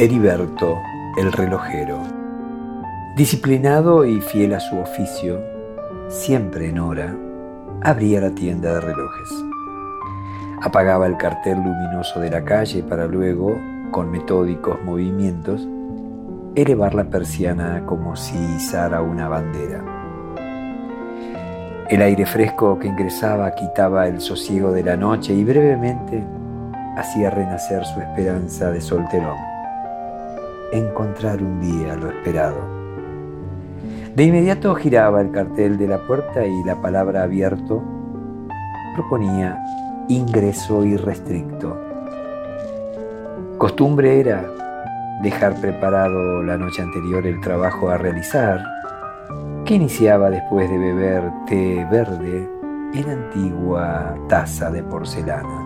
Heriberto, el relojero. Disciplinado y fiel a su oficio, siempre en hora, abría la tienda de relojes. Apagaba el cartel luminoso de la calle para luego, con metódicos movimientos, elevar la persiana como si izara una bandera. El aire fresco que ingresaba quitaba el sosiego de la noche y brevemente hacía renacer su esperanza de solterón. Encontrar un día lo esperado. De inmediato giraba el cartel de la puerta y la palabra abierto proponía ingreso irrestricto. Costumbre era dejar preparado la noche anterior el trabajo a realizar, que iniciaba después de beber té verde en antigua taza de porcelana.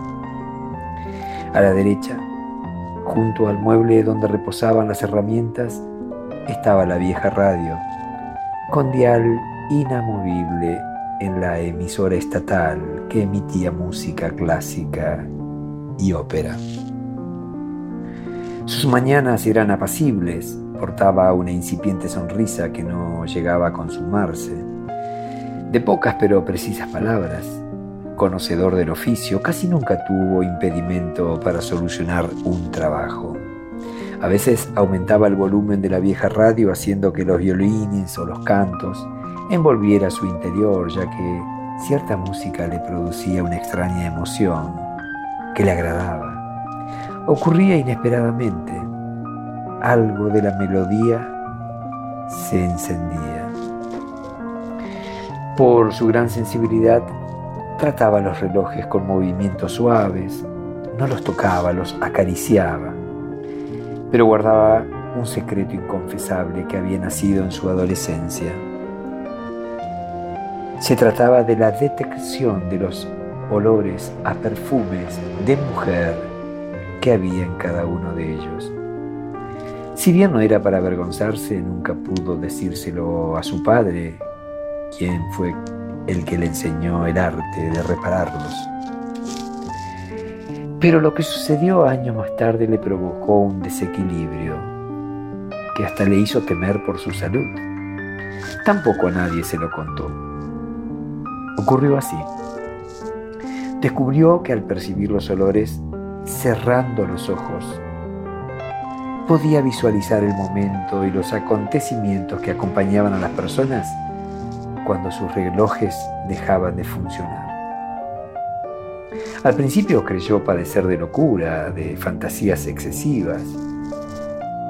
A la derecha, junto al mueble donde reposaban las herramientas, estaba la vieja radio, con dial inamovible en la emisora estatal que emitía música clásica y ópera. Sus mañanas eran apacibles, portaba una incipiente sonrisa que no llegaba a consumarse. De pocas pero precisas palabras, conocedor del oficio, casi nunca tuvo impedimento para solucionar un trabajo. A veces aumentaba el volumen de la vieja radio haciendo que los violines o los cantos envolviera su interior, ya que cierta música le producía una extraña emoción que le agradaba ocurría inesperadamente. Algo de la melodía se encendía. Por su gran sensibilidad, trataba los relojes con movimientos suaves, no los tocaba, los acariciaba, pero guardaba un secreto inconfesable que había nacido en su adolescencia. Se trataba de la detección de los olores a perfumes de mujer que había en cada uno de ellos. Si bien no era para avergonzarse, nunca pudo decírselo a su padre, quien fue el que le enseñó el arte de repararlos. Pero lo que sucedió años más tarde le provocó un desequilibrio que hasta le hizo temer por su salud. Tampoco a nadie se lo contó. Ocurrió así. Descubrió que al percibir los olores cerrando los ojos, podía visualizar el momento y los acontecimientos que acompañaban a las personas cuando sus relojes dejaban de funcionar. Al principio creyó padecer de locura, de fantasías excesivas.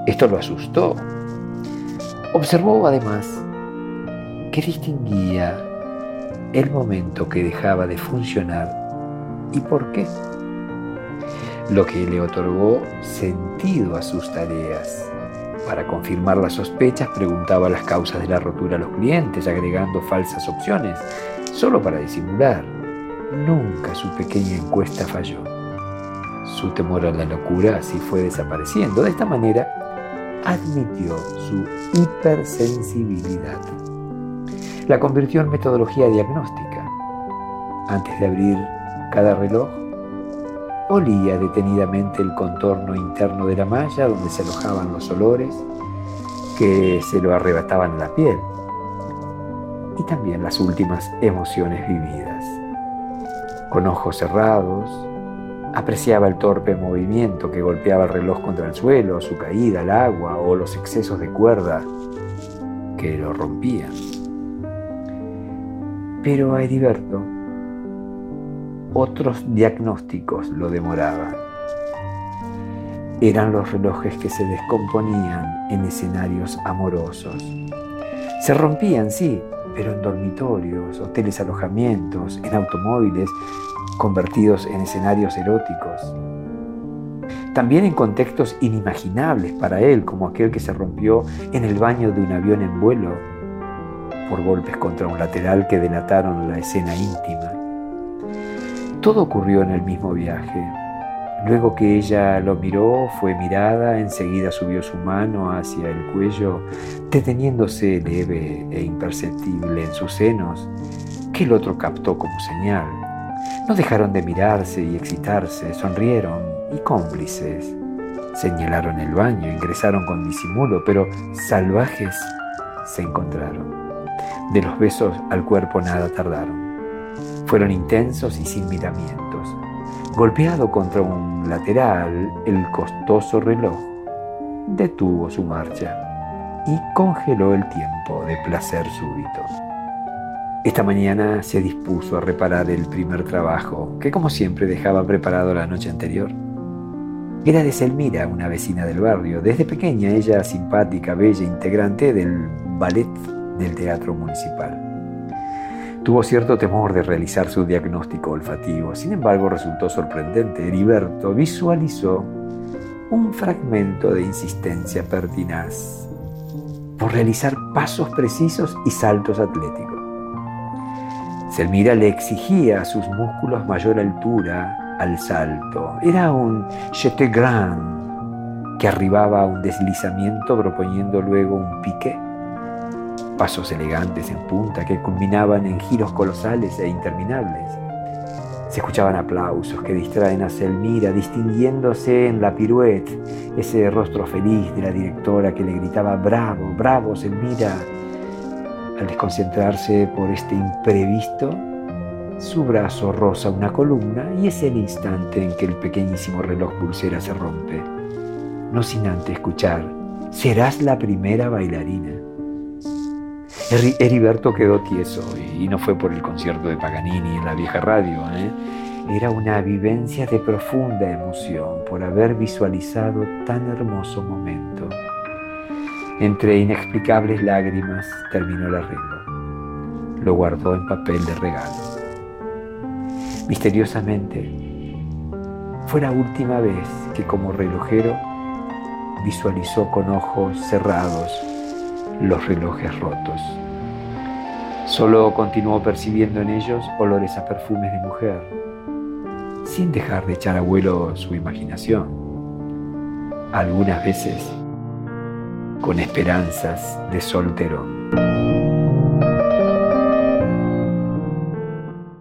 Esto lo asustó. Observó además que distinguía el momento que dejaba de funcionar y por qué lo que le otorgó sentido a sus tareas. Para confirmar las sospechas, preguntaba las causas de la rotura a los clientes, agregando falsas opciones, solo para disimular. Nunca su pequeña encuesta falló. Su temor a la locura así fue desapareciendo. De esta manera, admitió su hipersensibilidad. La convirtió en metodología diagnóstica. Antes de abrir cada reloj, olía detenidamente el contorno interno de la malla donde se alojaban los olores que se lo arrebataban en la piel y también las últimas emociones vividas. Con ojos cerrados, apreciaba el torpe movimiento que golpeaba el reloj contra el suelo, su caída al agua o los excesos de cuerda que lo rompían. Pero a Heriberto otros diagnósticos lo demoraban. Eran los relojes que se descomponían en escenarios amorosos. Se rompían, sí, pero en dormitorios, hoteles alojamientos, en automóviles convertidos en escenarios eróticos. También en contextos inimaginables para él, como aquel que se rompió en el baño de un avión en vuelo por golpes contra un lateral que delataron la escena íntima. Todo ocurrió en el mismo viaje. Luego que ella lo miró, fue mirada, enseguida subió su mano hacia el cuello, deteniéndose leve e imperceptible en sus senos, que el otro captó como señal. No dejaron de mirarse y excitarse, sonrieron y cómplices Señalaron el baño, ingresaron con disimulo, pero salvajes se encontraron. De los besos al cuerpo nada tardaron. Fueron intensos y sin miramientos. Golpeado contra un lateral, el costoso reloj detuvo su marcha y congeló el tiempo de placer súbito. Esta mañana se dispuso a reparar el primer trabajo, que como siempre dejaba preparado la noche anterior. Era de Selmira, una vecina del barrio. Desde pequeña ella simpática, bella, integrante del ballet del Teatro Municipal. Tuvo cierto temor de realizar su diagnóstico olfativo, sin embargo resultó sorprendente. Heriberto visualizó un fragmento de insistencia pertinaz por realizar pasos precisos y saltos atléticos. Selmira le exigía a sus músculos mayor altura al salto. Era un jeté grand que arribaba a un deslizamiento proponiendo luego un pique. Pasos elegantes en punta que culminaban en giros colosales e interminables. Se escuchaban aplausos que distraen a Selmira, distinguiéndose en la piruette ese rostro feliz de la directora que le gritaba, bravo, bravo, Selmira al desconcentrarse por este imprevisto, su brazo roza una columna y es el instante en que el pequeñísimo reloj pulsera se rompe, no sin antes escuchar, serás la primera bailarina. Heriberto quedó tieso y no fue por el concierto de Paganini en la vieja radio. ¿eh? Era una vivencia de profunda emoción por haber visualizado tan hermoso momento. Entre inexplicables lágrimas terminó el arreglo. Lo guardó en papel de regalo. Misteriosamente, fue la última vez que como relojero visualizó con ojos cerrados los relojes rotos. Solo continuó percibiendo en ellos olores a perfumes de mujer, sin dejar de echar a vuelo su imaginación. Algunas veces con esperanzas de soltero.